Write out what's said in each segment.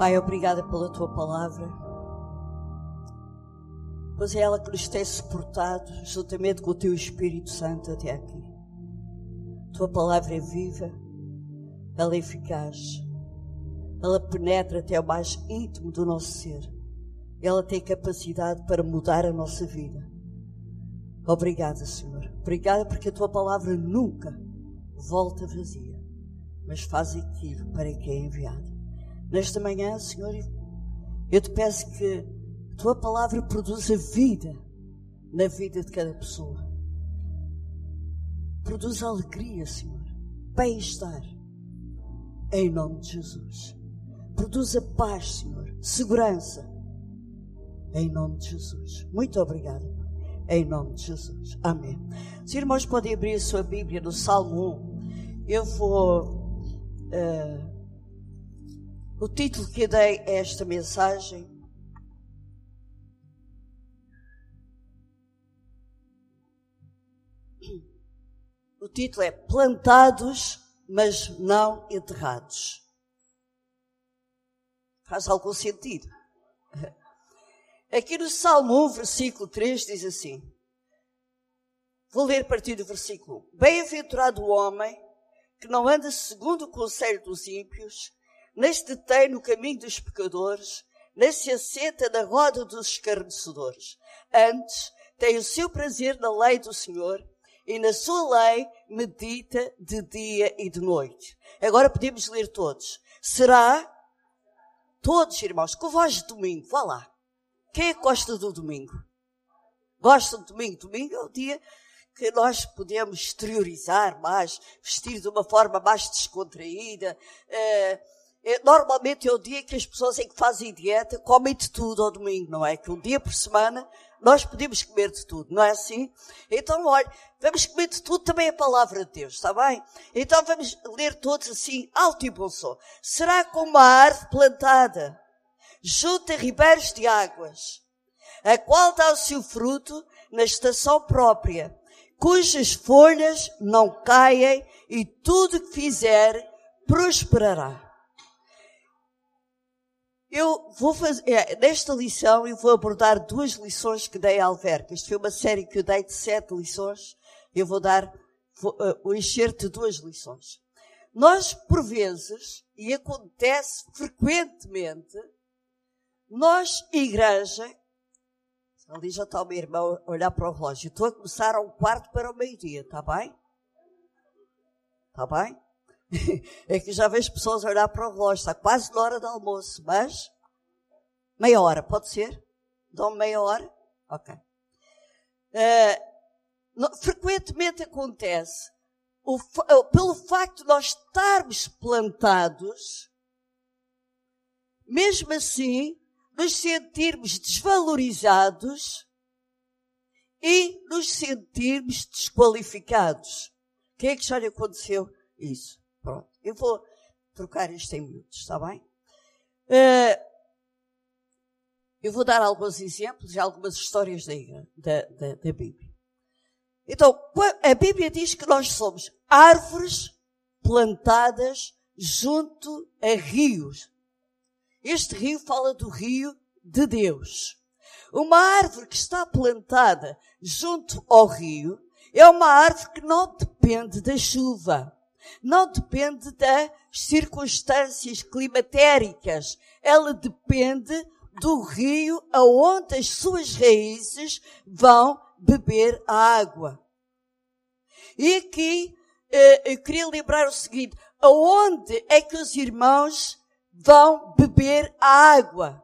Pai, obrigada pela tua palavra. Pois é ela que nos tem suportado, juntamente com o teu Espírito Santo, até aqui. Tua palavra é viva, ela é eficaz, ela penetra até o mais íntimo do nosso ser. Ela tem capacidade para mudar a nossa vida. Obrigada, Senhor. Obrigada porque a tua palavra nunca volta vazia, mas faz aquilo para que é enviada. Nesta manhã, Senhor, eu te peço que a tua palavra produza vida na vida de cada pessoa. Produza alegria, Senhor, bem-estar, em nome de Jesus. Produza paz, Senhor, segurança, em nome de Jesus. Muito obrigada, em nome de Jesus. Amém. Os irmãos podem abrir a sua Bíblia no Salmo 1. Eu vou. Uh, o título que dei a esta mensagem O título é Plantados, mas não enterrados. Faz algum sentido? Aqui no Salmo 1, versículo 3, diz assim: Vou ler a partir do versículo 1. Bem-aventurado o homem que não anda segundo o conselho dos ímpios, nem se detém no caminho dos pecadores, nem se assenta na roda dos escarnecedores. Antes, tem o seu prazer na lei do Senhor e na sua lei medita de dia e de noite. Agora podemos ler todos. Será? Todos, irmãos, com voz de domingo, vá lá. Quem é gosta do domingo? Gosta do domingo? Domingo é o dia que nós podemos exteriorizar mais, vestir de uma forma mais descontraída. É, normalmente é o dia que as pessoas em que fazem dieta comem de tudo ao domingo, não é? Que um dia por semana nós podemos comer de tudo, não é assim? Então, olha, vamos comer de tudo também a palavra de Deus, está bem? Então vamos ler todos assim, alto e bom som. Será como uma árvore plantada junto a ribeiros de águas, a qual dá o seu fruto na estação própria, cujas folhas não caem e tudo que fizer prosperará. Eu vou fazer, é, nesta lição eu vou abordar duas lições que dei a Alverca. Isto foi uma série que eu dei de sete lições. Eu vou dar vou, uh, o enxerto de duas lições. Nós, por vezes, e acontece frequentemente, nós, igreja, ali já está o meu irmão a olhar para o relógio. Estou a começar a um quarto para o meio-dia, está bem? Está bem? É que já vejo pessoas olhar para o relógio, está quase na hora do almoço, mas meia hora, pode ser? Dão meia hora? Ok. Uh, frequentemente acontece, o, pelo facto de nós estarmos plantados, mesmo assim, nos sentirmos desvalorizados e nos sentirmos desqualificados. Quem é que já lhe aconteceu isso? Pronto. Eu vou trocar isto em minutos, está bem? Uh, eu vou dar alguns exemplos e algumas histórias da, da, da, da Bíblia. Então, a Bíblia diz que nós somos árvores plantadas junto a rios. Este rio fala do rio de Deus. Uma árvore que está plantada junto ao rio é uma árvore que não depende da chuva não depende das circunstâncias climatéricas. Ela depende do rio aonde as suas raízes vão beber a água. E aqui eh, eu queria lembrar o seguinte: aonde é que os irmãos vão beber a água?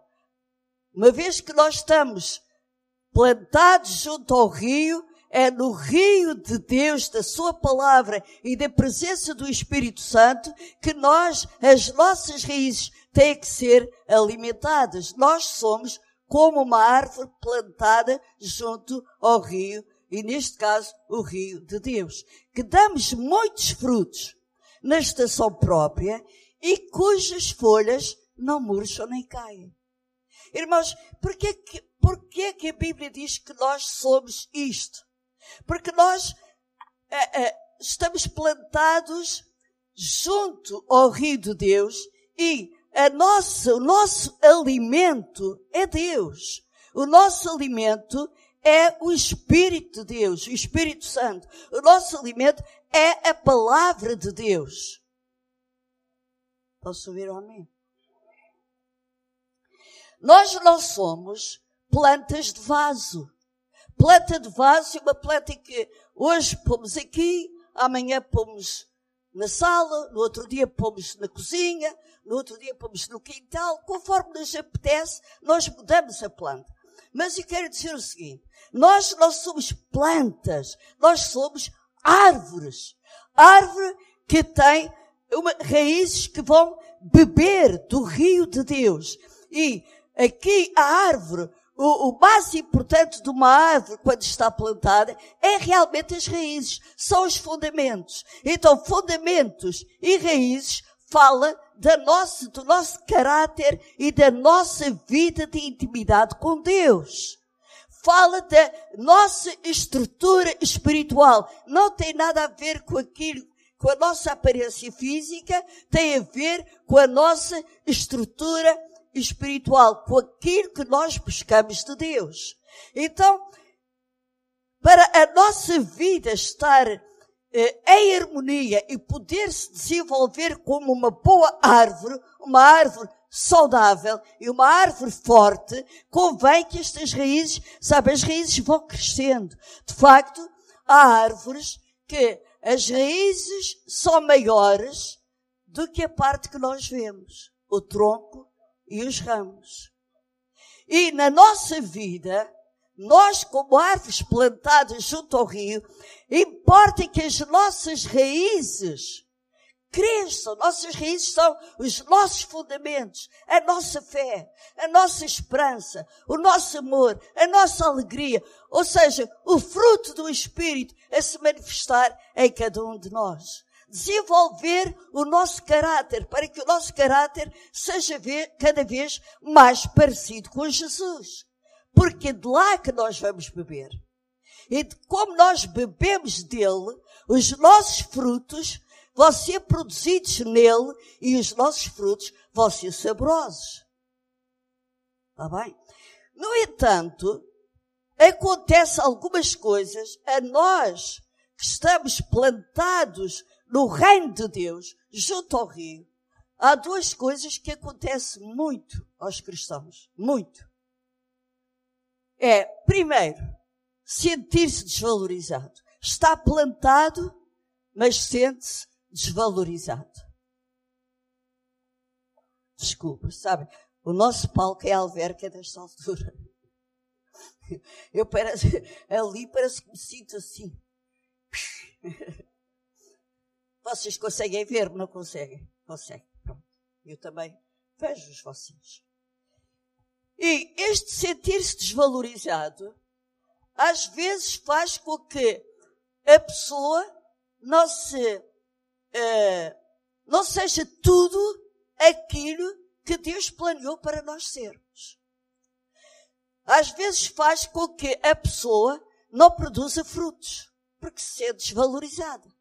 Uma vez que nós estamos plantados junto ao rio, é no rio de Deus, da Sua palavra e da presença do Espírito Santo que nós, as nossas raízes, têm que ser alimentadas. Nós somos como uma árvore plantada junto ao rio, e neste caso, o rio de Deus, que damos muitos frutos na estação própria e cujas folhas não murcham nem caem. Irmãos, porquê que, porquê que a Bíblia diz que nós somos isto? Porque nós é, é, estamos plantados junto ao rio de Deus e nossa, o nosso alimento é Deus. O nosso alimento é o Espírito de Deus, o Espírito Santo. O nosso alimento é a palavra de Deus. Posso ouvir um amém? Nós não somos plantas de vaso. Planta de vaso uma planta que hoje pomos aqui, amanhã pomos na sala, no outro dia pomos na cozinha, no outro dia pomos no quintal, conforme nos apetece, nós mudamos a planta. Mas eu quero dizer o seguinte, nós não somos plantas, nós somos árvores. Árvore que tem uma, raízes que vão beber do rio de Deus. E aqui a árvore o, o, mais importante de uma árvore quando está plantada é realmente as raízes, são os fundamentos. Então, fundamentos e raízes fala da nossa, do nosso caráter e da nossa vida de intimidade com Deus. Fala da nossa estrutura espiritual. Não tem nada a ver com aquilo, com a nossa aparência física, tem a ver com a nossa estrutura espiritual, com aquilo que nós buscamos de Deus. Então, para a nossa vida estar eh, em harmonia e poder se desenvolver como uma boa árvore, uma árvore saudável e uma árvore forte, convém que estas raízes, sabe, as raízes vão crescendo. De facto, há árvores que as raízes são maiores do que a parte que nós vemos. O tronco e os ramos. E na nossa vida, nós como árvores plantadas junto ao rio, importa que as nossas raízes cresçam. Nossas raízes são os nossos fundamentos, a nossa fé, a nossa esperança, o nosso amor, a nossa alegria. Ou seja, o fruto do Espírito a se manifestar em cada um de nós desenvolver o nosso caráter, para que o nosso caráter seja cada vez mais parecido com Jesus. Porque é de lá que nós vamos beber. E de como nós bebemos dele, os nossos frutos vão ser produzidos nele e os nossos frutos vão ser saborosos. Está bem? No entanto, acontece algumas coisas a nós que estamos plantados no reino de Deus, junto ao rio, há duas coisas que acontecem muito aos cristãos. Muito. É, primeiro, sentir-se desvalorizado. Está plantado, mas sente-se desvalorizado. Desculpa, sabe? O nosso palco é alverca desta altura. Eu parece, ali parece que me sinto assim. Vocês conseguem ver-me, não conseguem? Conseguem. Pronto. Eu também vejo-os vocês. E este sentir-se desvalorizado, às vezes faz com que a pessoa não se, uh, não seja tudo aquilo que Deus planeou para nós sermos. Às vezes faz com que a pessoa não produza frutos, porque se sente desvalorizada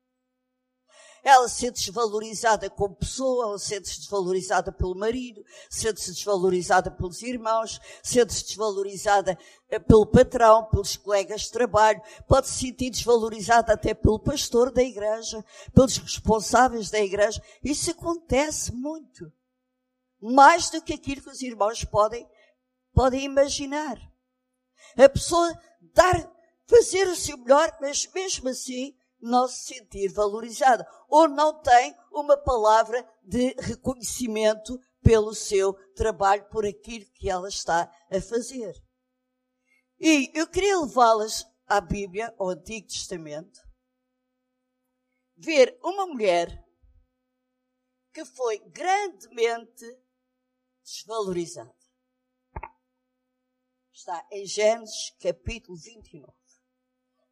ela sente-se desvalorizada como pessoa, ela sente-se desvalorizada pelo marido, sente-se desvalorizada pelos irmãos, sente-se desvalorizada eh, pelo patrão, pelos colegas de trabalho, pode se sentir desvalorizada até pelo pastor da igreja, pelos responsáveis da igreja. Isso acontece muito. Mais do que aquilo que os irmãos podem, podem imaginar. A pessoa dar, fazer o seu melhor, mas mesmo assim, não se sentir valorizada ou não tem uma palavra de reconhecimento pelo seu trabalho, por aquilo que ela está a fazer. E eu queria levá-las à Bíblia, ao Antigo Testamento, ver uma mulher que foi grandemente desvalorizada. Está em Gênesis capítulo 29.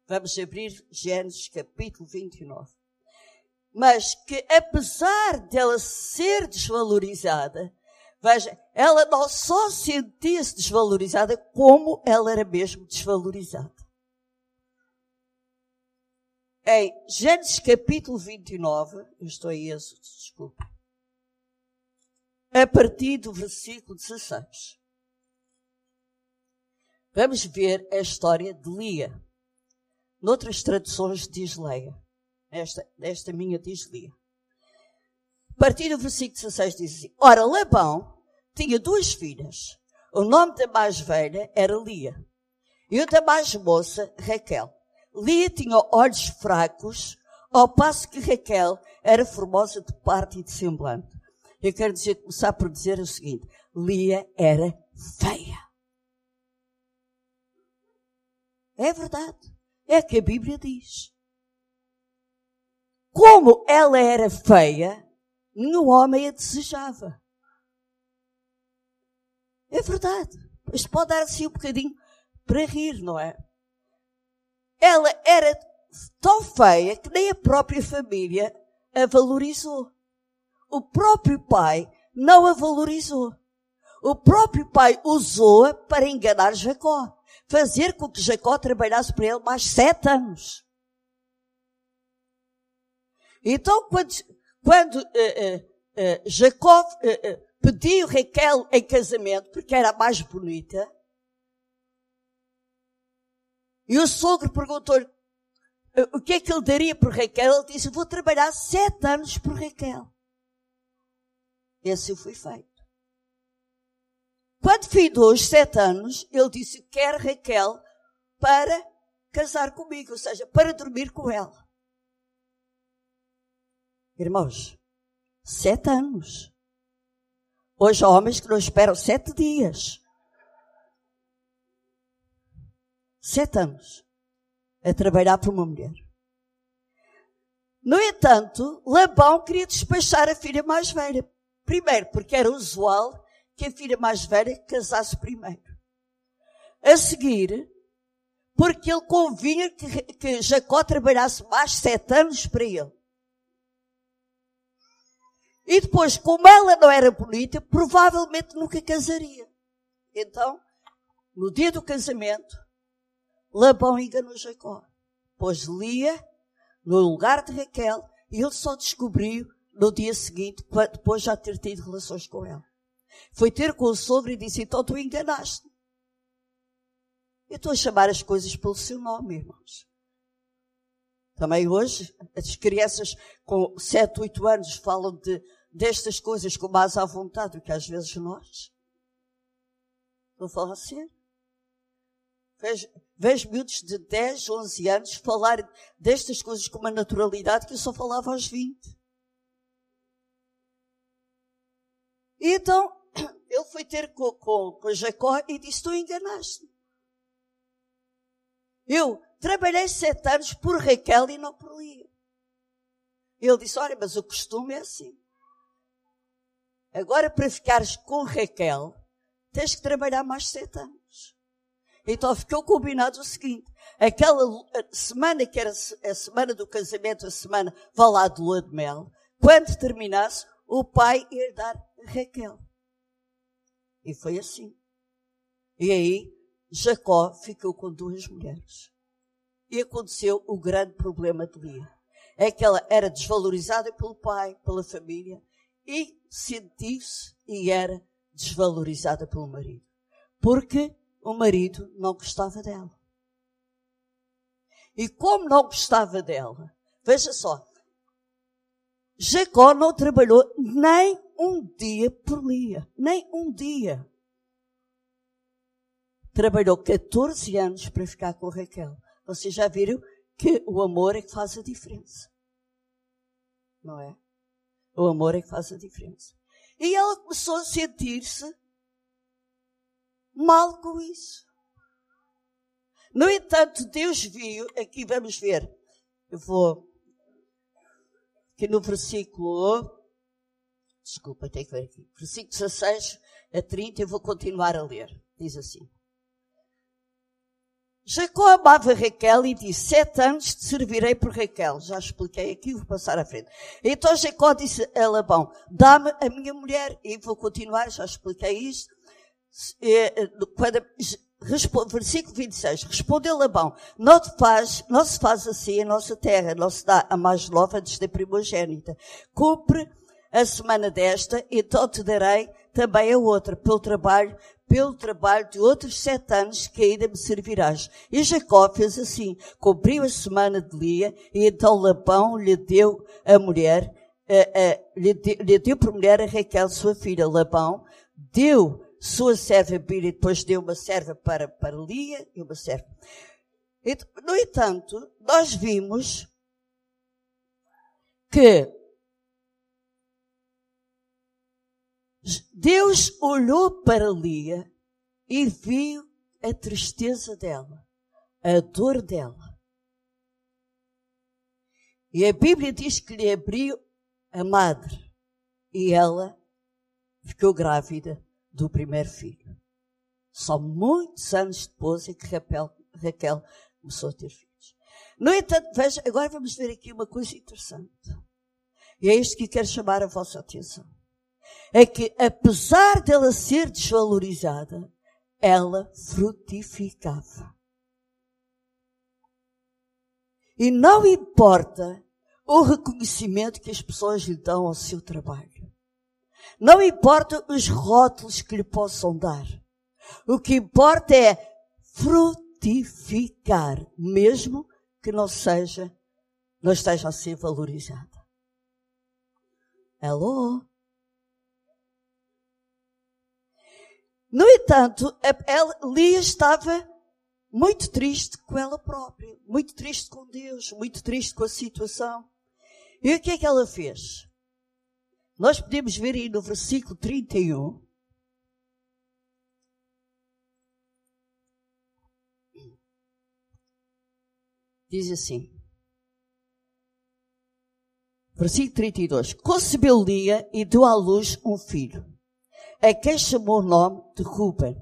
Vamos abrir Gênesis capítulo 29. Mas que apesar dela ser desvalorizada, veja, ela não só sentia-se desvalorizada, como ela era mesmo desvalorizada. Em Gênesis capítulo 29, eu estou em Êxodo, desculpa. a partir do versículo 16. Vamos ver a história de Lia. Noutras traduções diz Leia. Esta, esta minha diz Lia. A partir do versículo 16 diz assim, Ora, Labão tinha duas filhas. O nome da mais velha era Lia. E o da mais moça, Raquel. Lia tinha olhos fracos, ao passo que Raquel era formosa de parte e de semblante. Eu quero dizer, começar por dizer o seguinte: Lia era feia. É verdade. É que a Bíblia diz. Como ela era feia, nenhum homem a desejava. É verdade. Isto pode dar assim um bocadinho para rir, não é? Ela era tão feia que nem a própria família a valorizou. O próprio pai não a valorizou. O próprio pai usou-a para enganar Jacó. Fazer com que Jacó trabalhasse para ele mais sete anos. Então, quando, quando uh, uh, uh, Jacó pediu Raquel em casamento, porque era a mais bonita, e o sogro perguntou-lhe o que é que ele daria por Raquel. Ele disse, vou trabalhar sete anos por Raquel. E assim foi feito. Quando findou os sete anos, ele disse, quer Raquel para casar comigo, ou seja, para dormir com ela. Irmãos, sete anos. Hoje há homens que não esperam sete dias. Sete anos a trabalhar por uma mulher. No entanto, Labão queria despachar a filha mais velha. Primeiro, porque era usual que a filha mais velha casasse primeiro. A seguir, porque ele convinha que, que Jacó trabalhasse mais sete anos para ele. E depois, como ela não era bonita, provavelmente nunca casaria. Então, no dia do casamento, Labão enganou Jacó. Pôs Lia no lugar de Raquel e ele só descobriu no dia seguinte, depois já ter tido relações com ela. Foi ter com o sogro e disse, então tu enganaste. Eu estou a chamar as coisas pelo seu nome, irmãos. Também hoje, as crianças com 7, 8 anos falam de, destas coisas com mais à vontade do que às vezes nós. Vou falar assim. Vejo, vejo miúdos de 10, 11 anos falar destas coisas com uma naturalidade que eu só falava aos 20. E então, ele foi ter com, com, com Jacó e disse, tu enganaste. Eu trabalhei sete anos por Raquel e não por Lia. Ele disse, olha, mas o costume é assim. Agora, para ficares com Raquel, tens que trabalhar mais sete anos. Então ficou combinado o seguinte: aquela semana que era a semana do casamento, a semana, vá lá de lua de mel, quando terminasse, o pai ia dar Raquel. E foi assim. E aí, Jacó ficou com duas mulheres. E aconteceu o grande problema de Lia. É que ela era desvalorizada pelo pai, pela família, e sentiu-se e era desvalorizada pelo marido. Porque o marido não gostava dela. E como não gostava dela, veja só, Jacó não trabalhou nem um dia por Lia, nem um dia. Trabalhou 14 anos para ficar com Raquel. Vocês já viram que o amor é que faz a diferença. Não é? O amor é que faz a diferença. E ela começou a sentir-se mal com isso. No entanto, Deus viu, aqui vamos ver, eu vou, aqui no versículo, desculpa, tenho que ver aqui, versículo 16 a 30, eu vou continuar a ler. Diz assim. Jacó amava Raquel e disse, sete anos te servirei por Raquel. Já expliquei aqui, vou passar à frente. Então Jacó disse a Labão, dá-me a minha mulher. E vou continuar, já expliquei isto. É, quando, versículo 26, respondeu Labão, não, te faz, não se faz assim a nossa terra, não se dá a mais nova antes da primogênita. Cumpre a semana desta, então te darei também a outra, pelo trabalho, pelo trabalho de outros sete anos que ainda me servirás. E Jacó fez assim, cumpriu a semana de Lia, e então Labão lhe deu a mulher, lhe, lhe deu por mulher a Raquel, sua filha. Labão deu sua serva e depois deu uma serva para, para Lia e uma serva. No entanto, nós vimos que Deus olhou para Lia e viu a tristeza dela, a dor dela. E a Bíblia diz que lhe abriu a madre e ela ficou grávida do primeiro filho. Só muitos anos depois é que Raquel, Raquel começou a ter filhos. No entanto, veja, agora vamos ver aqui uma coisa interessante. E é isto que quero chamar a vossa atenção é que apesar dela ser desvalorizada, ela frutificava. E não importa o reconhecimento que as pessoas lhe dão ao seu trabalho. Não importa os rótulos que lhe possam dar. O que importa é frutificar, mesmo que não seja, não esteja a ser valorizada. Alô? No entanto, Lia estava muito triste com ela própria, muito triste com Deus, muito triste com a situação. E o que é que ela fez? Nós podemos ver aí no versículo 31. Diz assim. Versículo 32. Concebeu Lia e deu à luz um filho a quem chamou o nome de Ruben,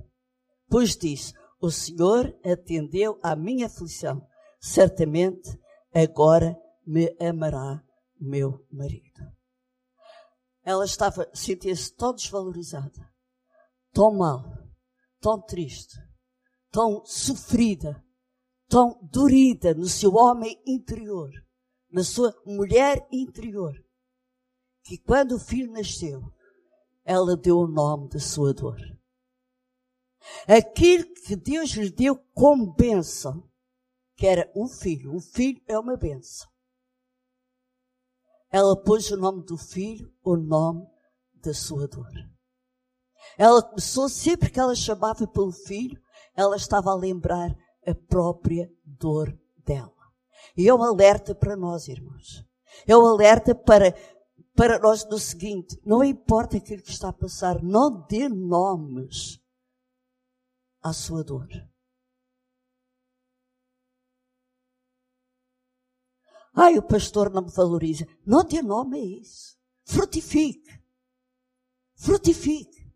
pois disse, o Senhor atendeu à minha aflição, certamente agora me amará meu marido. Ela estava, sentia-se tão desvalorizada, tão mal, tão triste, tão sofrida, tão dorida no seu homem interior, na sua mulher interior, que quando o filho nasceu, ela deu o nome da sua dor. Aquilo que Deus lhe deu como bênção, que era um filho. Um filho é uma bênção. Ela pôs o nome do filho, o nome da sua dor. Ela começou, sempre que ela chamava pelo filho, ela estava a lembrar a própria dor dela. E é um alerta para nós, irmãos. É um alerta para para nós no seguinte: não importa aquilo que está a passar, não dê nomes à sua dor. Ai, o pastor não me valoriza. Não dê nome a isso. Frutifique. Frutifique.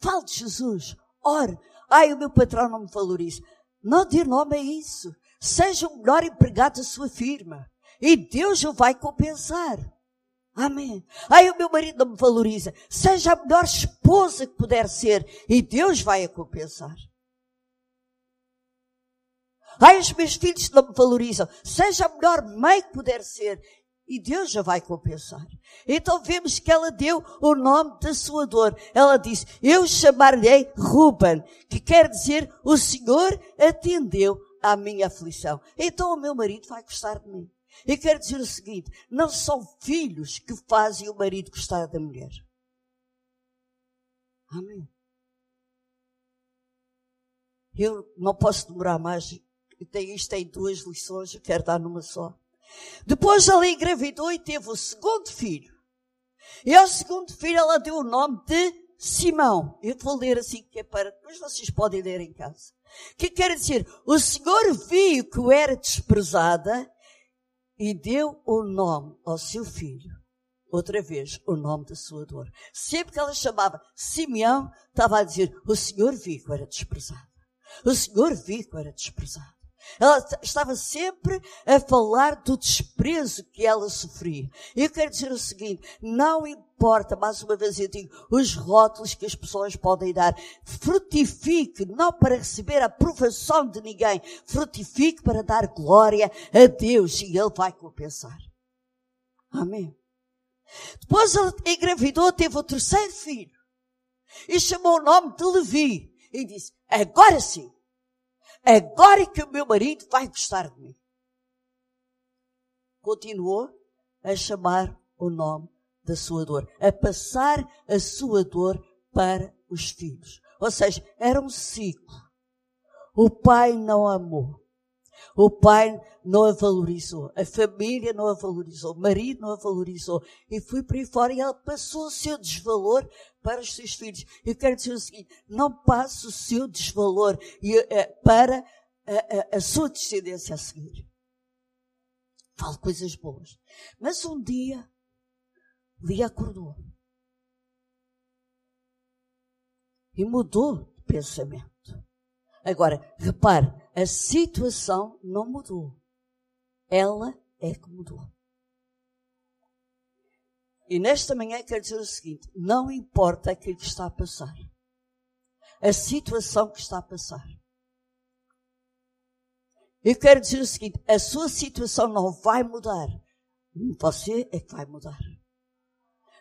Fale de Jesus. Ore. Ai, o meu patrão não me valoriza. Não dê nome a isso. Seja o melhor empregado da sua firma. E Deus o vai compensar. Amém. Ai, o meu marido não me valoriza. Seja a melhor esposa que puder ser e Deus vai a compensar. Ai, os meus filhos não me valorizam. Seja a melhor mãe que puder ser e Deus já vai compensar. Então vemos que ela deu o nome da sua dor. Ela disse, eu chamar-lhe Ruben, que quer dizer o Senhor atendeu à minha aflição. Então o meu marido vai gostar de mim. E quero dizer o seguinte: não são filhos que fazem o marido gostar da mulher. Amém. Eu não posso demorar mais. Isto tem duas lições, eu quero dar numa só. Depois ela engravidou e teve o segundo filho. E ao segundo filho ela deu o nome de Simão. Eu vou ler assim que é para, depois vocês podem ler em casa. Que quer dizer, o Senhor viu que eu era desprezada e deu o nome ao seu filho. Outra vez, o nome da sua dor. Sempre que ela chamava Simeão, estava a dizer, o Senhor viu que era desprezado. O Senhor viu que era desprezado. Ela estava sempre a falar do desprezo que ela sofria. E eu quero dizer o seguinte, não importa, mais uma vez eu digo, os rótulos que as pessoas podem dar. Frutifique, não para receber a aprovação de ninguém. Frutifique para dar glória a Deus e Ele vai compensar. Amém. Depois ela engravidou, teve o terceiro filho. E chamou o nome de Levi. E disse, agora sim. Agora é que o meu marido vai gostar de mim. Continuou a chamar o nome da sua dor. A passar a sua dor para os filhos. Ou seja, era um ciclo. O pai não amou. O pai não a valorizou. A família não a valorizou. O marido não a valorizou. E foi por aí fora e ela passou o seu desvalor para os seus filhos. Eu quero dizer o seguinte, não passe o seu desvalor eh, para a, a, a sua descendência a seguir. Falo coisas boas. Mas um dia, Lia acordou. E mudou de pensamento. Agora, repare, a situação não mudou. Ela é que mudou. E nesta manhã quero dizer o seguinte: não importa aquilo que está a passar, a situação que está a passar. Eu quero dizer o seguinte: a sua situação não vai mudar, você é que vai mudar.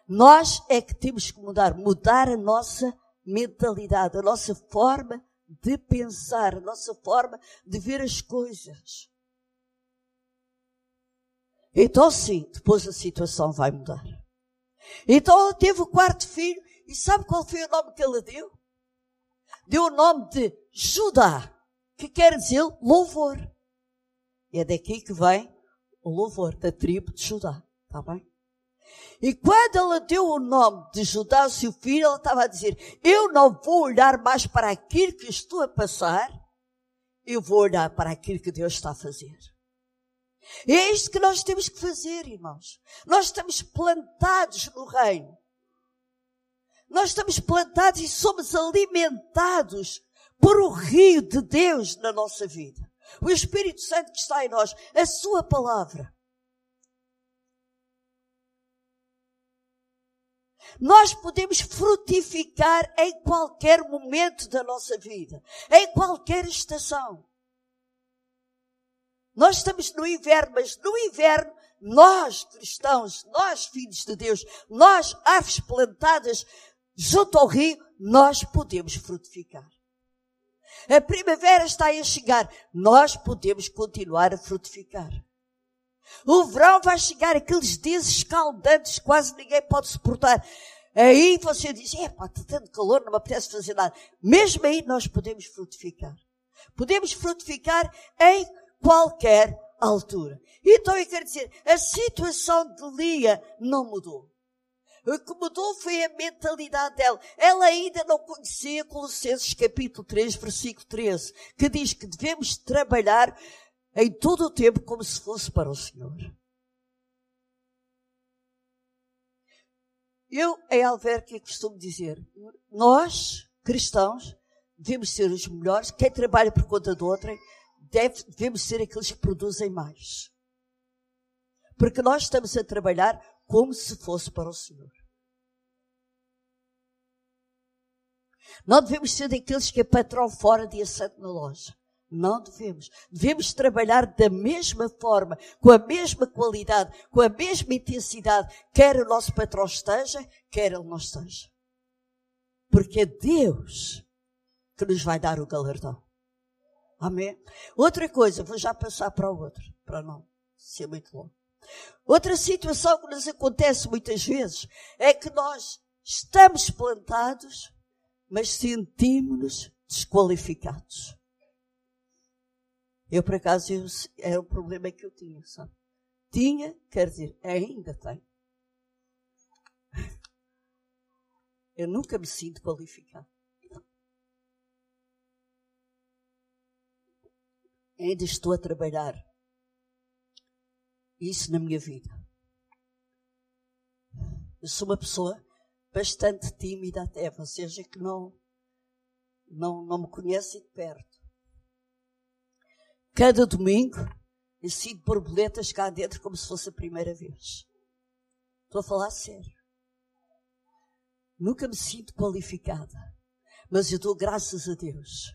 Nós é que temos que mudar, mudar a nossa mentalidade, a nossa forma de pensar, a nossa forma de ver as coisas. Então sim, depois a situação vai mudar. Então ela teve o quarto filho e sabe qual foi o nome que ela deu? Deu o nome de Judá, que quer dizer louvor. E é daqui que vem o louvor da tribo de Judá. Está bem? E quando ela deu o nome de Judá, seu filho, ela estava a dizer, eu não vou olhar mais para aquilo que estou a passar, eu vou olhar para aquilo que Deus está a fazer. É isto que nós temos que fazer, irmãos. Nós estamos plantados no reino. Nós estamos plantados e somos alimentados por o rio de Deus na nossa vida. O Espírito Santo que está em nós, a sua palavra. Nós podemos frutificar em qualquer momento da nossa vida, em qualquer estação. Nós estamos no inverno, mas no inverno, nós cristãos, nós filhos de Deus, nós árvores plantadas junto ao rio, nós podemos frutificar. A primavera está a chegar, nós podemos continuar a frutificar. O verão vai chegar, aqueles dias escaldantes, quase ninguém pode suportar. Aí você diz, é pá, está tanto calor, não me apetece fazer nada. Mesmo aí nós podemos frutificar. Podemos frutificar em qualquer altura. Então eu quero dizer, a situação de Lia não mudou. O que mudou foi a mentalidade dela. Ela ainda não conhecia Colossenses capítulo 3, versículo 13, que diz que devemos trabalhar em todo o tempo como se fosse para o Senhor. Eu, em Alverque, costumo dizer, nós, cristãos, devemos ser os melhores. Quem trabalha por conta de outrem, deve, devemos ser aqueles que produzem mais. Porque nós estamos a trabalhar como se fosse para o Senhor. Não devemos ser daqueles que é patrão fora dia santo na loja. Não devemos. Devemos trabalhar da mesma forma, com a mesma qualidade, com a mesma intensidade, quer o nosso patrão esteja, quer ele não esteja. Porque é Deus que nos vai dar o galardão. Amém? Outra coisa, vou já passar para o outro, para não ser muito longo. Outra situação que nos acontece muitas vezes é que nós estamos plantados, mas sentimos-nos desqualificados. Eu, por acaso, eu, era o problema que eu tinha, sabe? Tinha, quer dizer, ainda tenho. Eu nunca me sinto qualificado. Ainda estou a trabalhar isso na minha vida. Eu sou uma pessoa bastante tímida até, vocês é que não, não, não me conhecem de perto. Cada domingo eu borboletas cá dentro como se fosse a primeira vez. Estou a falar sério. Nunca me sinto qualificada. Mas eu dou graças a Deus.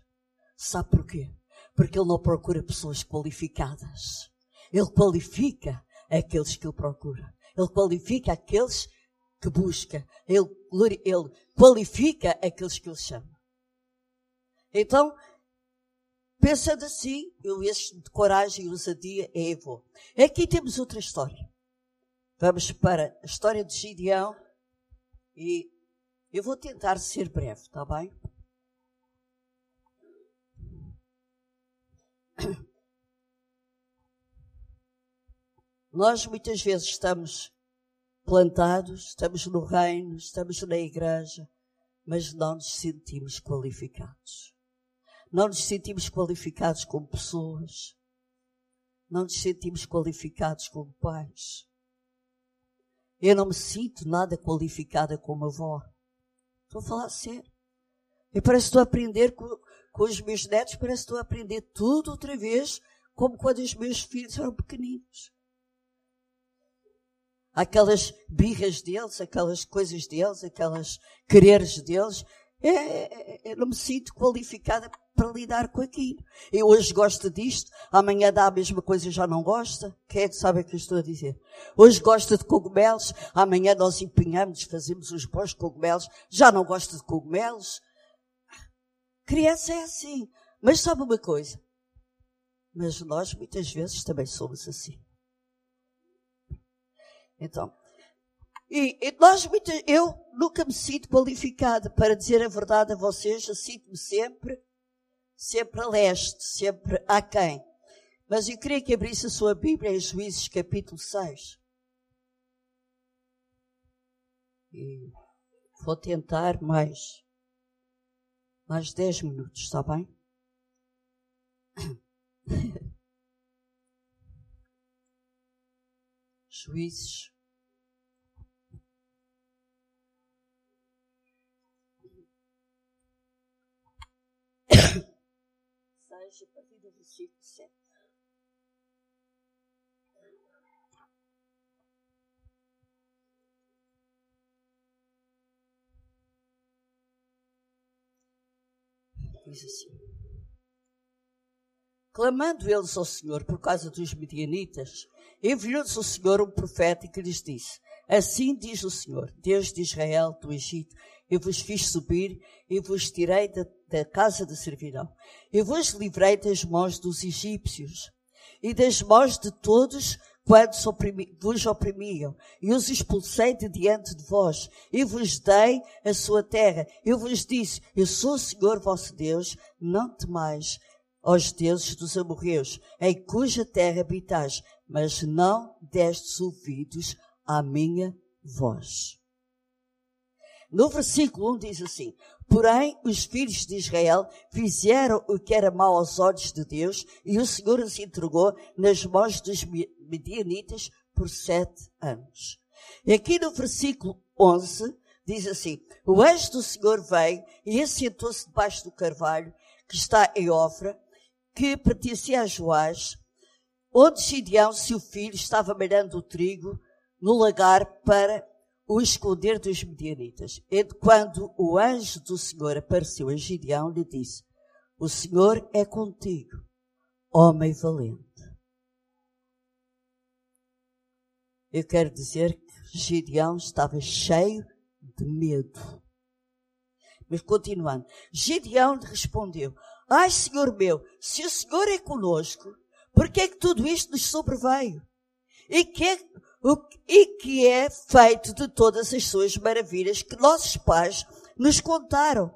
Sabe porquê? Porque Ele não procura pessoas qualificadas. Ele qualifica aqueles que Ele procura. Ele qualifica aqueles que busca. Ele, ele qualifica aqueles que ele chama. Então, pensando assim, eu este de coragem e ousadia é Evo. Aqui temos outra história. Vamos para a história de Gideão e eu vou tentar ser breve, está bem? Nós muitas vezes estamos plantados, estamos no reino, estamos na igreja, mas não nos sentimos qualificados. Não nos sentimos qualificados como pessoas. Não nos sentimos qualificados como pais. Eu não me sinto nada qualificada como avó. Estou a falar sério. E parece que estou a aprender com, com os meus netos, parece que estou a aprender tudo outra vez, como quando os meus filhos eram pequeninos aquelas birras deles, aquelas coisas deles, aquelas quereres deles. É, é, é, eu não me sinto qualificada para lidar com aquilo. Eu hoje gosto disto, amanhã dá a mesma coisa e já não gosta. Quem é que sabe o que eu estou a dizer? Hoje gosta de cogumelos, amanhã nós empenhamos, fazemos os bons cogumelos, já não gosta de cogumelos. Criança é assim. Mas sabe uma coisa? Mas nós muitas vezes também somos assim. Então, e, e nós, eu nunca me sinto qualificada para dizer a verdade a vocês, eu sinto-me sempre, sempre a leste, sempre a quem. Mas eu queria que abrisse a sua Bíblia em Juízes capítulo 6. E vou tentar mais, mais 10 minutos, está bem? Juízes Seja a partir do versículo 7. Diz assim: Clamando eles ao Senhor por causa dos medianitas, enviou-lhes o Senhor um profeta que lhes disse: Assim diz o Senhor, Deus de Israel, do Egito, eu vos fiz subir e vos tirei da, da casa de servidão. Eu vos livrei das mãos dos egípcios e das mãos de todos quando vos oprimiam, e os expulsei de diante de vós, e vos dei a sua terra. Eu vos disse, eu sou o Senhor vosso Deus, não temais aos deuses dos amorreus, em cuja terra habitais, mas não destes ouvidos à minha voz. No versículo 1 diz assim: Porém, os filhos de Israel fizeram o que era mau aos olhos de Deus, e o Senhor os entregou nas mãos dos medianitas por sete anos. E aqui no versículo 11 diz assim: O anjo do Senhor veio e assentou-se debaixo do carvalho que está em Ofra, que pertencia a Joás, onde Gideão, seu filho, estava malhando o trigo no lagar para o esconder dos medianitas. E quando o anjo do Senhor apareceu a Gideão, lhe disse, o Senhor é contigo, homem valente. Eu quero dizer que Gideão estava cheio de medo. Mas continuando, Gideão respondeu, ai Senhor meu, se o Senhor é conosco, por que é que tudo isto nos sobreveio? E que é o, e que é feito de todas as suas maravilhas que nossos pais nos contaram,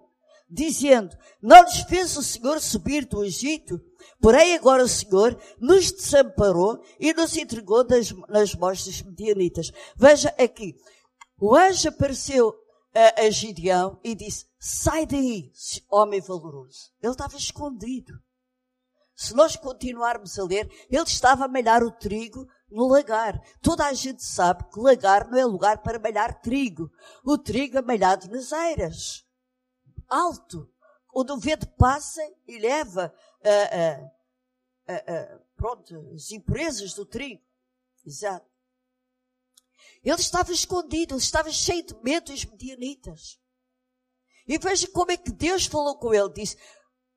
dizendo, não nos fez o Senhor subir do Egito, porém agora o Senhor nos desamparou e nos entregou das, nas mãos dos medianitas. Veja aqui, o anjo apareceu a, a Gideão e disse, sai daí, homem valoroso. Ele estava escondido. Se nós continuarmos a ler, ele estava a malhar o trigo no lagar. Toda a gente sabe que lagar não é lugar para malhar trigo. O trigo é malhado nas eiras. Alto. Onde o vento passa e leva uh, uh, uh, pronto, as impurezas do trigo. Exato. Ele estava escondido, estava cheio de medo dos medianitas. E veja como é que Deus falou com ele. Disse,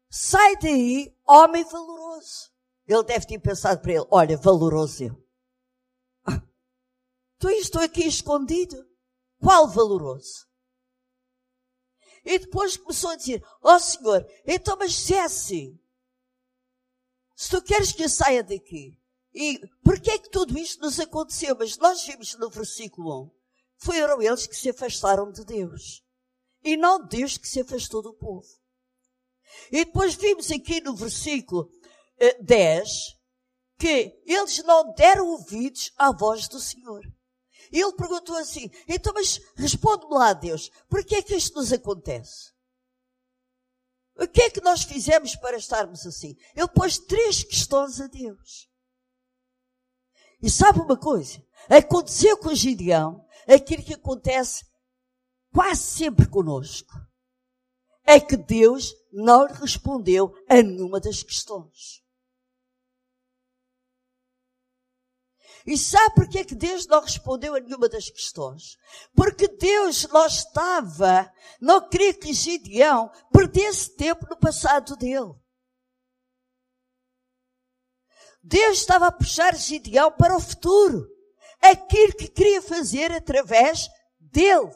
sai daí, homem valoroso. Ele deve ter pensado para ele, olha, valoroso eu. Então estou aqui escondido. Qual valoroso? E depois começou a dizer, ó oh, Senhor, então mas se é assim, se tu queres que eu saia daqui, e porquê é que tudo isto nos aconteceu? Mas nós vimos no versículo 1, foram eles que se afastaram de Deus. E não Deus que se afastou do povo. E depois vimos aqui no versículo 10 eh, que eles não deram ouvidos à voz do Senhor. E ele perguntou assim, então mas responde-me lá Deus, por que é que isto nos acontece? O que é que nós fizemos para estarmos assim? Ele pôs três questões a Deus. E sabe uma coisa? Aconteceu com Gideão aquilo que acontece quase sempre conosco. É que Deus não respondeu a nenhuma das questões. E sabe porquê que Deus não respondeu a nenhuma das questões? Porque Deus não estava, não queria que Gideão perdesse tempo no passado dele. Deus estava a puxar Gideão para o futuro. Aquilo que queria fazer através dele.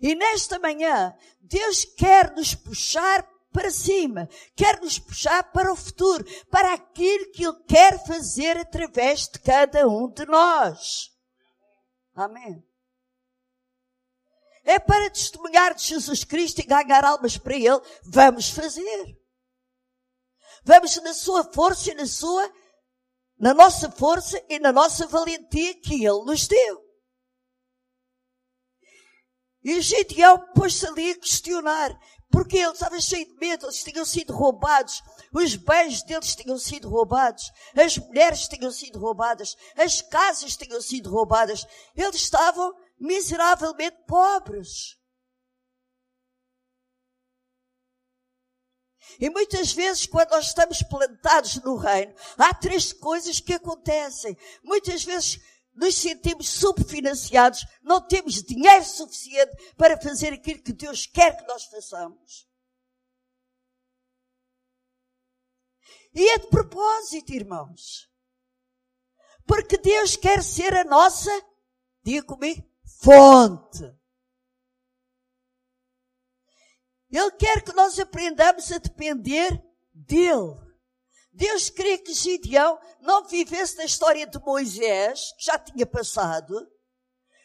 E nesta manhã, Deus quer nos puxar para cima, quer nos puxar para o futuro, para aquilo que Ele quer fazer através de cada um de nós. Amém. É para testemunhar de Jesus Cristo e ganhar almas para Ele, vamos fazer. Vamos na sua força e na sua, na nossa força e na nossa valentia que Ele nos deu. E Gideão pôs-se ali a questionar. Porque ele estava cheio de medo, eles tinham sido roubados, os bens deles tinham sido roubados, as mulheres tinham sido roubadas, as casas tinham sido roubadas, eles estavam miseravelmente pobres. E muitas vezes, quando nós estamos plantados no reino, há três coisas que acontecem. Muitas vezes nos sentimos subfinanciados, não temos dinheiro suficiente para fazer aquilo que Deus quer que nós façamos. E é de propósito, irmãos. Porque Deus quer ser a nossa, diga comigo, fonte. Ele quer que nós aprendamos a depender dele. Deus queria que Gideão não vivesse da história de Moisés, que já tinha passado,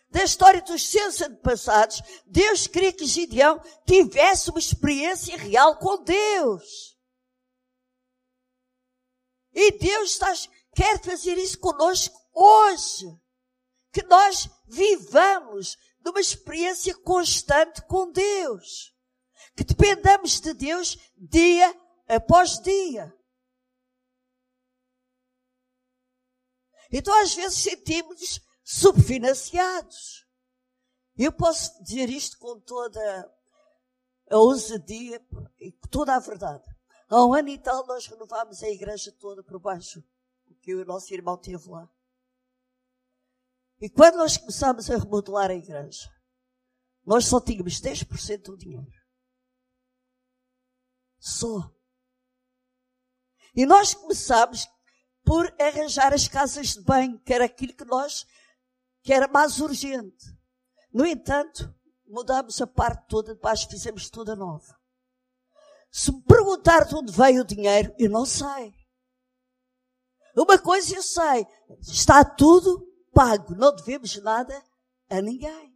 da história dos seus antepassados. Deus queria que Gideão tivesse uma experiência real com Deus. E Deus está, quer fazer isso conosco hoje. Que nós vivamos numa experiência constante com Deus. Que dependamos de Deus dia após dia. Então às vezes sentimos subfinanciados. Eu posso dizer isto com toda a ousadia e toda a verdade. Há um ano e tal nós renovámos a igreja toda por baixo, porque o nosso irmão esteve lá. E quando nós começámos a remodelar a igreja, nós só tínhamos 10% do dinheiro. Só. E nós começámos por arranjar as casas de banho, que era aquilo que nós, que era mais urgente. No entanto, mudámos a parte toda de baixo, fizemos toda nova. Se me perguntar de onde veio o dinheiro, eu não sei. Uma coisa eu sei, está tudo pago, não devemos nada a ninguém.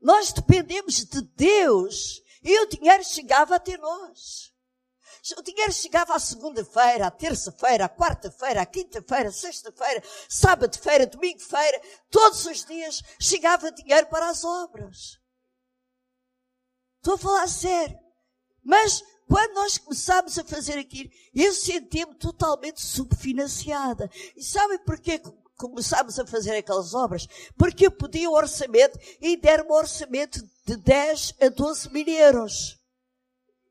Nós dependemos de Deus e o dinheiro chegava até nós. O dinheiro chegava à segunda-feira, à terça-feira, à quarta-feira, à quinta-feira, sexta-feira, sábado-feira, domingo-feira, todos os dias chegava dinheiro para as obras. Estou a falar sério. Mas quando nós começámos a fazer aquilo, eu senti-me totalmente subfinanciada. E sabem porquê começámos a fazer aquelas obras? Porque eu pedi o orçamento e deram-me um orçamento de 10 a 12 mil euros.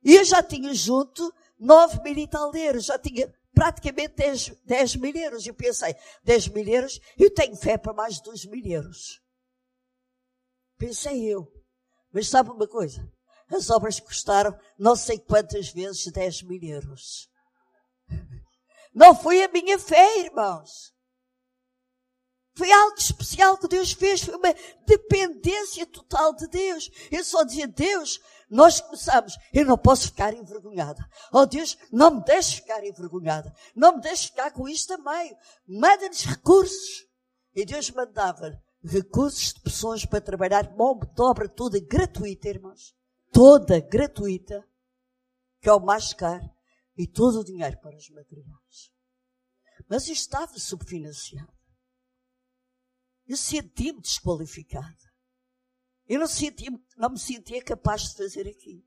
E eu já tinha junto 9 mil e já tinha praticamente 10, 10 mil euros. Eu pensei, 10 mil euros, eu tenho fé para mais de 2 mil euros. Pensei eu. Mas sabe uma coisa? As obras custaram não sei quantas vezes 10 mil euros. Não foi a minha fé, irmãos. Foi algo especial que Deus fez, foi uma dependência total de Deus. Eu só dizia, Deus, nós começamos, eu não posso ficar envergonhada. Oh Deus, não me deixes ficar envergonhada. Não me deixes ficar com isto a meio. Manda-nos recursos. E Deus mandava recursos de pessoas para trabalhar mão de obra toda gratuita, irmãos. Toda gratuita. Que é o mais caro. E todo o dinheiro para os materiais. Mas eu estava subfinanciado. Eu senti-me desqualificada. Eu não, sentia, não me sentia capaz de fazer aquilo.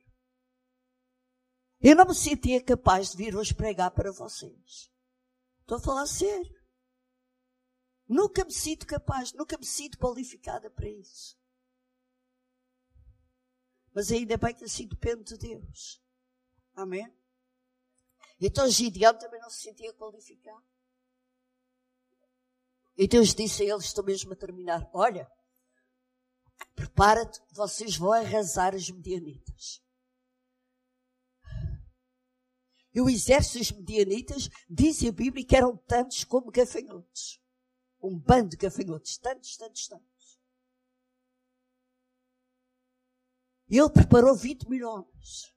Eu não me sentia capaz de vir hoje pregar para vocês. Estou a falar sério. Nunca me sinto capaz, nunca me sinto qualificada para isso. Mas ainda bem que assim depende de Deus. Amém? Então Gideão também não se sentia qualificado. E Deus disse a eles, estou mesmo a terminar, olha, prepara-te, vocês vão arrasar os medianitas. E o exército dos medianitas, diz a Bíblia, que eram tantos como gafanhotos. Um bando de gafanhotos, tantos, tantos, tantos. Ele preparou 20 mil homens.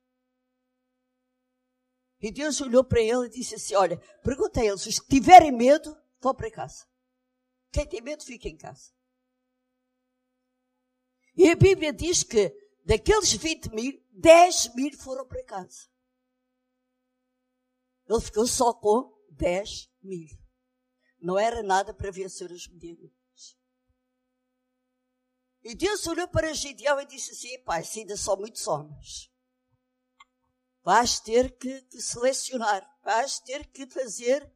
E Deus olhou para ele e disse assim, olha, pergunta a eles, os que tiverem medo, vão para casa. Quem tem medo fica em casa. E a Bíblia diz que daqueles 20 mil, 10 mil foram para casa. Ele ficou só com 10 mil. Não era nada para vencer os medianitas. E Deus olhou para Gideão e disse assim, pai, se ainda são muitos homens, vais ter que, que selecionar, vais ter que fazer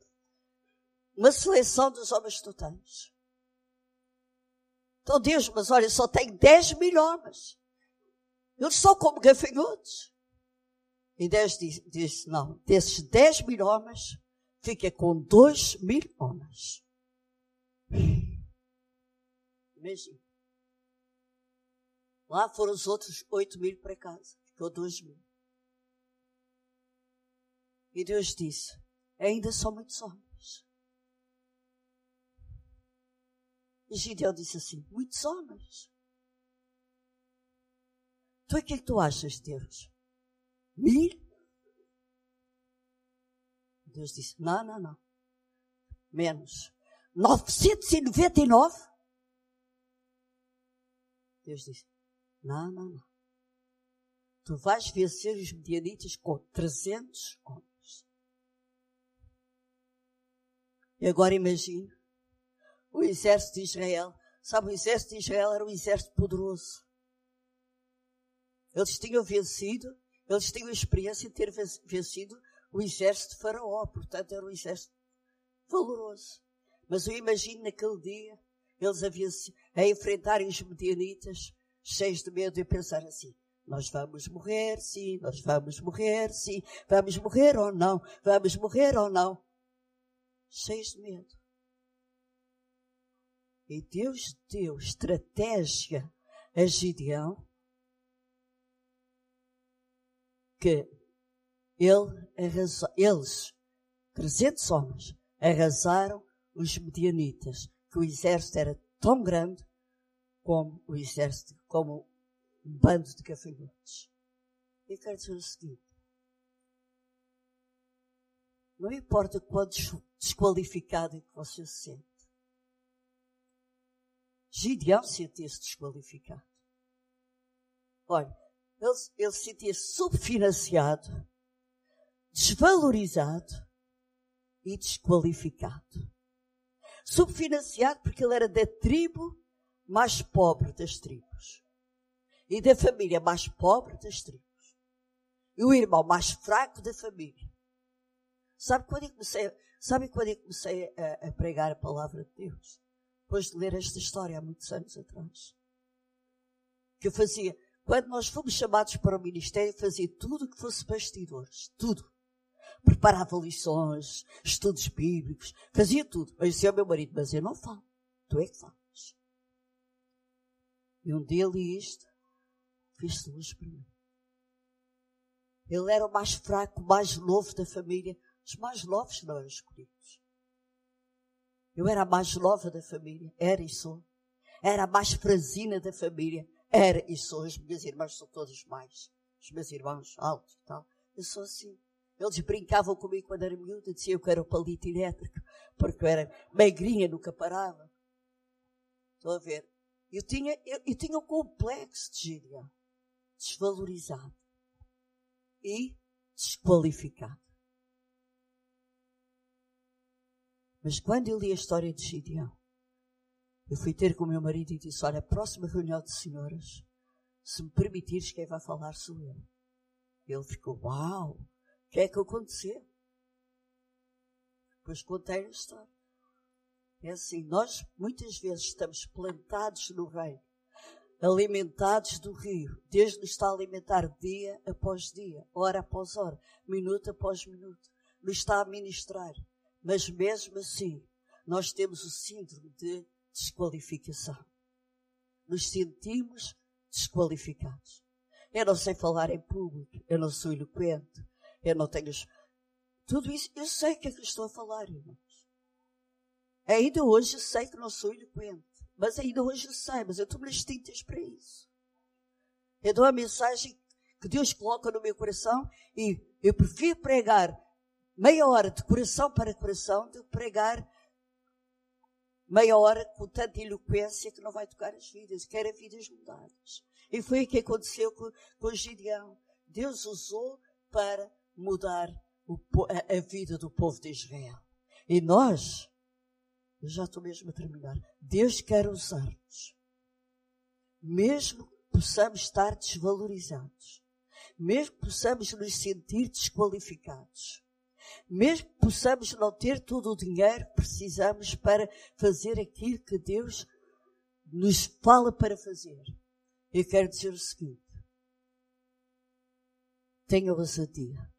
uma seleção dos homens que tu tens. Então Deus, mas olha, só tem 10 mil homens. Eles são como gafanhotos. E Deus disse, disse não, desses 10 mil homens, fica com 2 mil homens. Imagina. Lá foram os outros 8 mil para casa. Ficou 2 mil. E Deus disse, ainda são muitos homens. E Gideão disse assim: Muitos homens. Tu é que tu achas, Deus? Mil? Deus disse: Não, não, não. Menos. 999? Deus disse: Não, não, não. Tu vais vencer os medianitas com 300 homens. E agora imagine o exército de Israel. Sabe, o exército de Israel era um exército poderoso. Eles tinham vencido, eles tinham experiência de ter vencido o exército de Faraó, portanto era um exército valoroso. Mas eu imagino naquele dia, eles a, a enfrentarem os medianitas, cheios de medo e pensar assim, nós vamos morrer, sim, nós vamos morrer, sim, vamos morrer ou não, vamos morrer ou não. Cheios de medo. E Deus deu estratégia a Gideão que ele eles, 300 homens, arrasaram os medianitas, que o exército era tão grande como o exército, como um bando de gafanhotos. Eu quero dizer o seguinte. Não importa quão desqualificado é que você se sente. Gideão sentia-se desqualificado. Olha, ele, ele sentia-se subfinanciado, desvalorizado e desqualificado. Subfinanciado porque ele era da tribo mais pobre das tribos. E da família mais pobre das tribos. E o irmão mais fraco da família. Sabe quando eu comecei, sabe quando eu comecei a, a pregar a palavra de Deus? Depois de ler esta história há muitos anos atrás. Que eu fazia, quando nós fomos chamados para o ministério, fazia tudo o que fosse bastidores. Tudo. Preparava lições, estudos bíblicos, fazia tudo. Eu disse ao meu marido, mas eu não falo. Tu é que falas. E um dia li isto, fez-se luz para mim. Ele era o mais fraco, o mais novo da família, Os mais novos não eram escolhidos. Eu era a mais nova da família. Era e sou. Era a mais frasina da família. Era e sou. As minhas irmãs são todas mais. Os meus irmãos, altos e tal. Eu sou assim. Eles brincavam comigo quando era miúda, diziam que era o palito elétrico, porque eu era magrinha, nunca parava. Estão a ver? Eu tinha, eu, eu tinha um complexo de Gideão. Desvalorizado. E desqualificado. Mas quando eu li a história de Gideão, eu fui ter com o meu marido e disse, olha, a próxima reunião de senhoras, se me permitires, quem vai falar sou eu. Ele ficou, uau, o que é que aconteceu? Depois contei a história. É assim, nós muitas vezes estamos plantados no reino, alimentados do rio. Deus nos está a alimentar dia após dia, hora após hora, minuto após minuto. Nos está a ministrar. Mas mesmo assim, nós temos o síndrome de desqualificação. Nos sentimos desqualificados. Eu não sei falar em público, eu não sou eloquente, eu não tenho. Tudo isso, eu sei o que é que estou a falar, irmãos. Ainda hoje eu sei que não sou eloquente. Mas ainda hoje eu sei, mas eu tomo as tintas para isso. Eu dou a mensagem que Deus coloca no meu coração e eu prefiro pregar meia hora de coração para coração que pregar meia hora com tanta eloquência que não vai tocar as vidas, quer vidas mudadas. E foi o que aconteceu com, com Gideão. Deus usou para mudar o, a, a vida do povo de Israel. E nós, eu já estou mesmo a terminar, Deus quer usar-nos. Mesmo que possamos estar desvalorizados. Mesmo que possamos nos sentir desqualificados. Mesmo possamos não ter todo o dinheiro que precisamos para fazer aquilo que Deus nos fala para fazer. Eu quero dizer o seguinte. Tenha ousadia.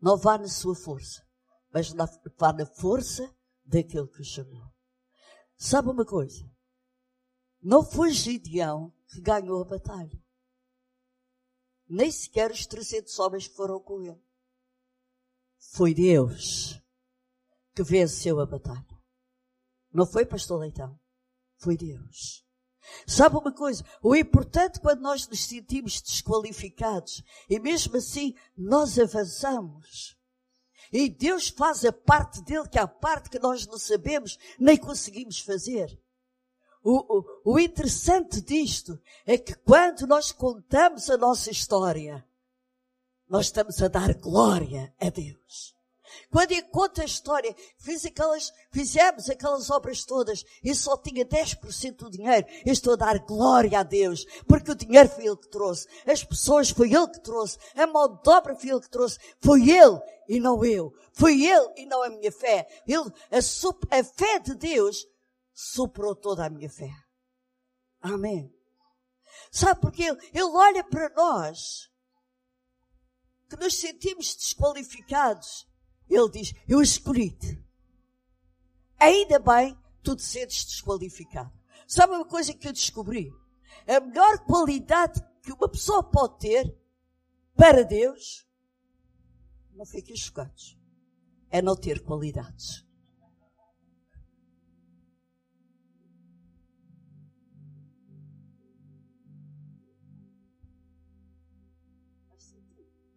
Não vá na sua força, mas vá na força daquele que o chamou. Sabe uma coisa? Não foi Gideão que ganhou a batalha. Nem sequer os 300 homens foram com ele. Foi Deus que venceu a batalha. Não foi pastor Leitão. Foi Deus. Sabe uma coisa? O importante quando nós nos sentimos desqualificados e mesmo assim nós avançamos. E Deus faz a parte dele, que é a parte que nós não sabemos, nem conseguimos fazer. O, o, o interessante disto é que quando nós contamos a nossa história, nós estamos a dar glória a Deus. Quando eu conto a história, fiz aquelas, fizemos aquelas obras todas e só tinha 10% do dinheiro, eu estou a dar glória a Deus, porque o dinheiro foi Ele que trouxe, as pessoas foi Ele que trouxe, a mão de obra foi Ele que trouxe, foi Ele e não eu, foi Ele e não a minha fé. Ele, a, a fé de Deus superou toda a minha fé. Amém. Sabe porque Ele, ele olha para nós que nos sentimos desqualificados, ele diz: Eu escolhi-te. Ainda bem tu te sentes desqualificado. Sabe uma coisa que eu descobri? A melhor qualidade que uma pessoa pode ter para Deus, não fiquem chocados, é não ter qualidades.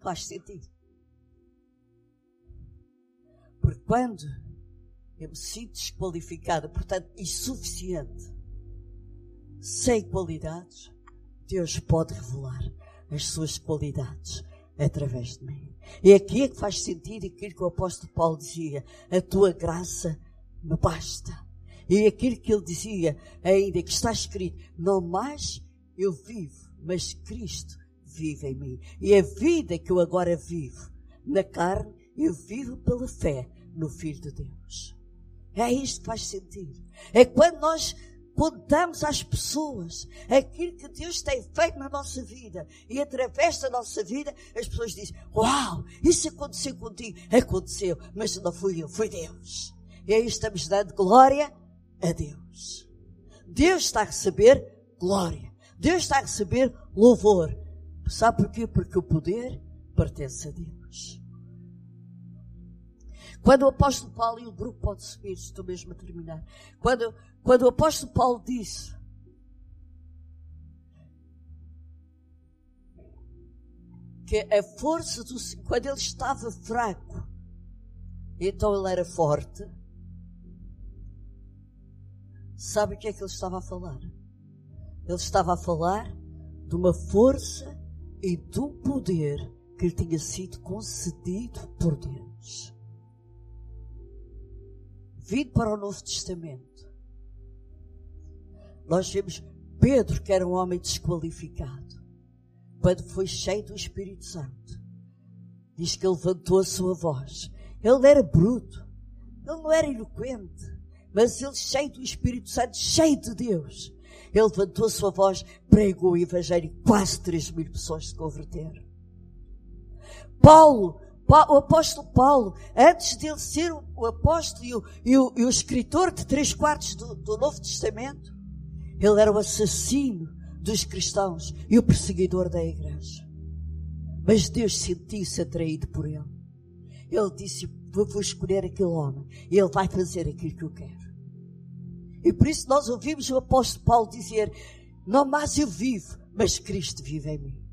Faz sentido. Porque quando eu me sinto desqualificada, portanto, insuficiente, sem qualidades, Deus pode revelar as suas qualidades através de mim. E aqui é que faz sentido aquilo que o apóstolo Paulo dizia: a tua graça me basta. E aquilo que ele dizia ainda que está escrito: não mais eu vivo, mas Cristo vive em mim. E a vida que eu agora vivo na carne, eu vivo pela fé no Filho de Deus. É isto que faz sentido. É quando nós contamos às pessoas aquilo que Deus tem feito na nossa vida e através da nossa vida as pessoas dizem: Uau, isso aconteceu contigo. Aconteceu, mas não fui eu, foi Deus. E aí estamos dando glória a Deus. Deus está a receber glória. Deus está a receber louvor. Sabe porquê? Porque o poder pertence a Deus. Quando o apóstolo Paulo, e o grupo pode subir, estou mesmo a terminar. Quando, quando o apóstolo Paulo disse que a força do quando ele estava fraco, então ele era forte. Sabe o que é que ele estava a falar? Ele estava a falar de uma força e um poder que lhe tinha sido concedido por Deus. Vindo para o Novo Testamento, nós vemos Pedro, que era um homem desqualificado, quando foi cheio do Espírito Santo, diz que ele levantou a sua voz. Ele era bruto, ele não era eloquente, mas ele cheio do Espírito Santo, cheio de Deus. Ele levantou a sua voz, pregou o Evangelho e quase 3 mil pessoas se converteram. Paulo, o apóstolo Paulo, antes de ele ser o apóstolo e o, e o, e o escritor de três quartos do, do Novo Testamento, ele era o assassino dos cristãos e o perseguidor da igreja. Mas Deus sentiu-se atraído por ele. Ele disse: Vou escolher aquele homem e ele vai fazer aquilo que eu quero. E por isso nós ouvimos o apóstolo Paulo dizer: Não mais eu vivo, mas Cristo vive em mim.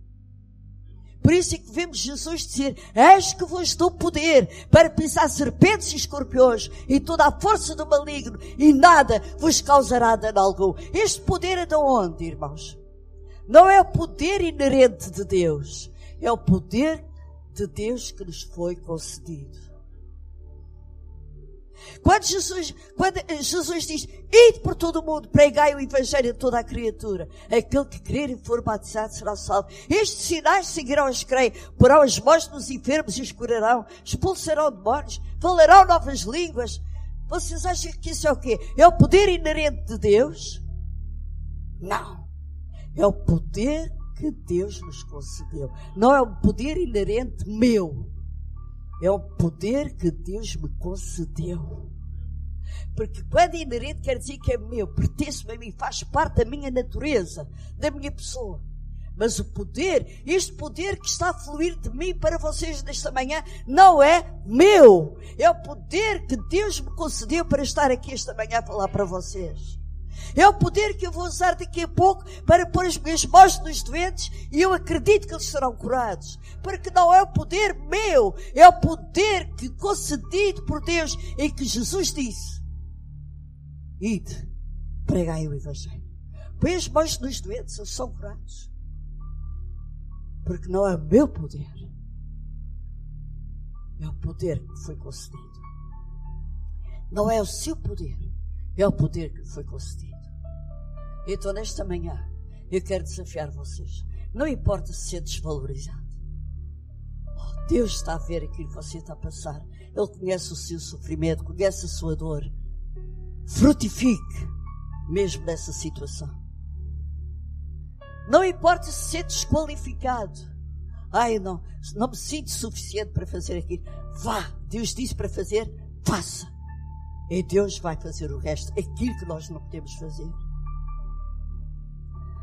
Por isso é que vemos Jesus dizer: Eis que vos dou poder para pisar serpentes e escorpiões e toda a força do maligno e nada vos causará dano algum. Este poder é de onde, irmãos? Não é o poder inerente de Deus, é o poder de Deus que nos foi concedido. Quando Jesus, quando Jesus diz, ide por todo o mundo, pregai o Evangelho a toda a criatura. Aquele que crer e for batizado será salvo. Estes sinais seguirão os creem. Porão as mãos nos enfermos e os curarão. Expulsarão demónios. Falarão novas línguas. Vocês acham que isso é o quê? É o poder inerente de Deus? Não. É o poder que Deus nos concedeu. Não é um poder inerente meu. É o poder que Deus me concedeu. Porque quando é inerente quer dizer que é meu, pertence-me a mim, faz parte da minha natureza, da minha pessoa. Mas o poder, este poder que está a fluir de mim para vocês nesta manhã, não é meu. É o poder que Deus me concedeu para estar aqui esta manhã a falar para vocês. É o poder que eu vou usar daqui a pouco para pôr as minhas mãos nos doentes e eu acredito que eles serão curados. Porque não é o poder meu, é o poder que concedido por Deus e que Jesus disse. Ide, pregai o Evangelho. Põe as mãos nos doentes, eles são curados. Porque não é o meu poder. É o poder que foi concedido. Não é o seu poder é o poder que foi concedido. Então, nesta manhã, eu quero desafiar vocês. Não importa se é desvalorizado. Oh, Deus está a ver aquilo que você está a passar. Ele conhece o seu sofrimento, conhece a sua dor. Frutifique, mesmo nessa situação. Não importa se é desqualificado. Ai, não, não me sinto suficiente para fazer aquilo. Vá, Deus disse para fazer, faça. E Deus vai fazer o resto, aquilo que nós não podemos fazer.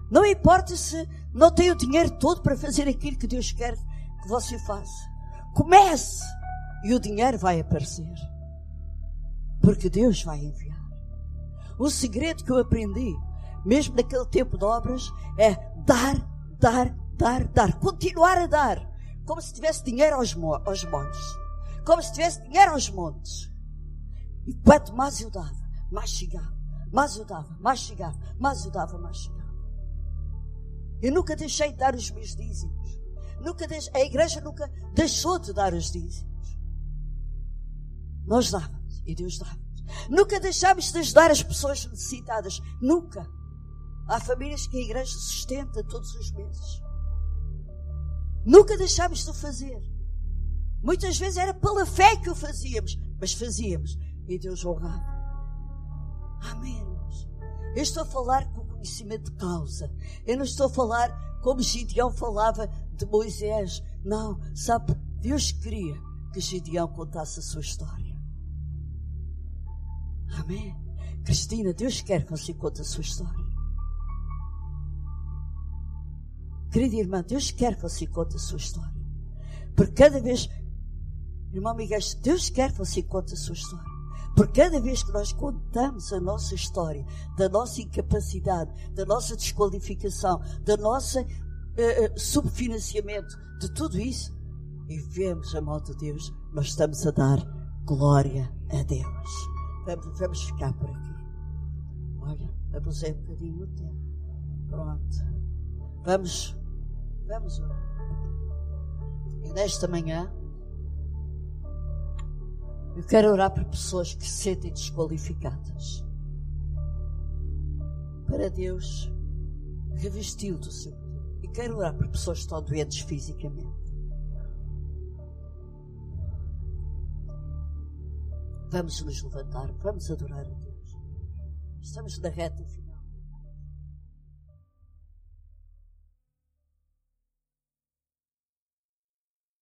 Não importa se não tem o dinheiro todo para fazer aquilo que Deus quer que você faça. Comece e o dinheiro vai aparecer. Porque Deus vai enviar. O segredo que eu aprendi, mesmo naquele tempo de obras, é dar, dar, dar, dar. Continuar a dar. Como se tivesse dinheiro aos, aos montes. Como se tivesse dinheiro aos montes. E quanto mais eu dava, mais chegava. Mais eu dava, mais chegava. Mais eu dava, mais chegava. Eu nunca deixei de dar os meus dízimos. Nunca deixei, a igreja nunca deixou de dar os dízimos. Nós dávamos e Deus dava. Nunca deixámos de ajudar as pessoas necessitadas. Nunca. Há famílias que a igreja sustenta todos os meses. Nunca deixámos de fazer. Muitas vezes era pela fé que o fazíamos, mas fazíamos e Deus honrava. Amém. Eu estou a falar com conhecimento de causa. Eu não estou a falar como Gideão falava de Moisés. Não, sabe, Deus queria que Gideão contasse a sua história. Amém. Cristina, Deus quer que você conte a sua história. Querida irmã, Deus quer que você conte a sua história. Porque cada vez Irmão Miguel, Deus quer que você conte a sua história. Porque cada vez que nós contamos a nossa história, da nossa incapacidade, da nossa desqualificação, da nossa uh, subfinanciamento, de tudo isso, e vemos a mão de Deus, nós estamos a dar glória a Deus. Vamos, vamos ficar por aqui. Olha, abusei um bocadinho o tempo. Pronto. Vamos, vamos orar. E nesta manhã, eu quero orar por pessoas que se sentem desqualificadas. Para Deus revesti-lo do seu poder. E quero orar por pessoas que estão doentes fisicamente. Vamos nos levantar, vamos adorar a Deus. Estamos na reta final.